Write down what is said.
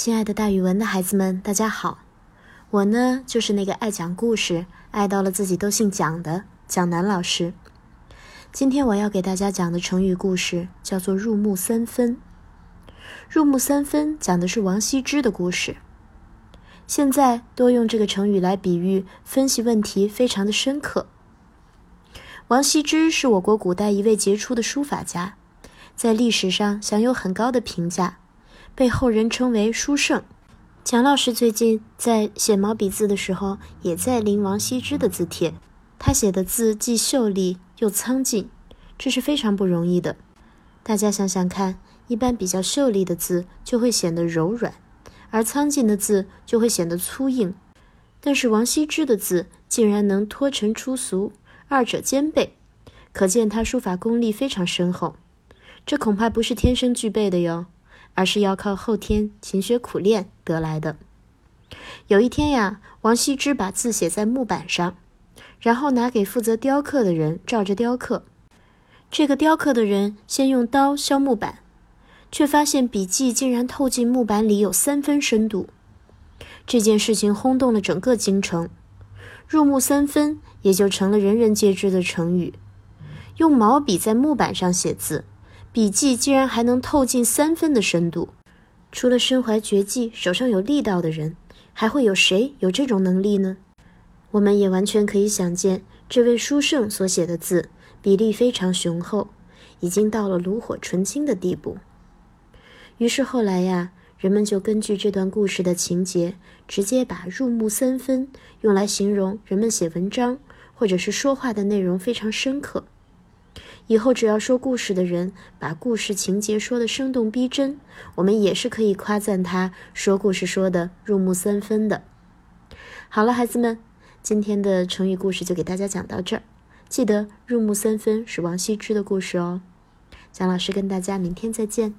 亲爱的，大语文的孩子们，大家好！我呢，就是那个爱讲故事、爱到了自己都姓蒋的蒋楠老师。今天我要给大家讲的成语故事叫做“入木三分”。入木三分讲的是王羲之的故事。现在多用这个成语来比喻分析问题，非常的深刻。王羲之是我国古代一位杰出的书法家，在历史上享有很高的评价。被后人称为书圣。蒋老师最近在写毛笔字的时候，也在临王羲之的字帖。他写的字既秀丽又苍劲，这是非常不容易的。大家想想看，一般比较秀丽的字就会显得柔软，而苍劲的字就会显得粗硬。但是王羲之的字竟然能脱尘出俗，二者兼备，可见他书法功力非常深厚。这恐怕不是天生具备的哟。而是要靠后天勤学苦练得来的。有一天呀，王羲之把字写在木板上，然后拿给负责雕刻的人照着雕刻。这个雕刻的人先用刀削木板，却发现笔迹竟然透进木板里有三分深度。这件事情轰动了整个京城，入木三分也就成了人人皆知的成语。用毛笔在木板上写字。笔迹竟然还能透进三分的深度，除了身怀绝技、手上有力道的人，还会有谁有这种能力呢？我们也完全可以想见，这位书圣所写的字比例非常雄厚，已经到了炉火纯青的地步。于是后来呀，人们就根据这段故事的情节，直接把“入木三分”用来形容人们写文章或者是说话的内容非常深刻。以后只要说故事的人把故事情节说的生动逼真，我们也是可以夸赞他说故事说的入木三分的。好了，孩子们，今天的成语故事就给大家讲到这儿。记得入木三分是王羲之的故事哦。蒋老师跟大家明天再见。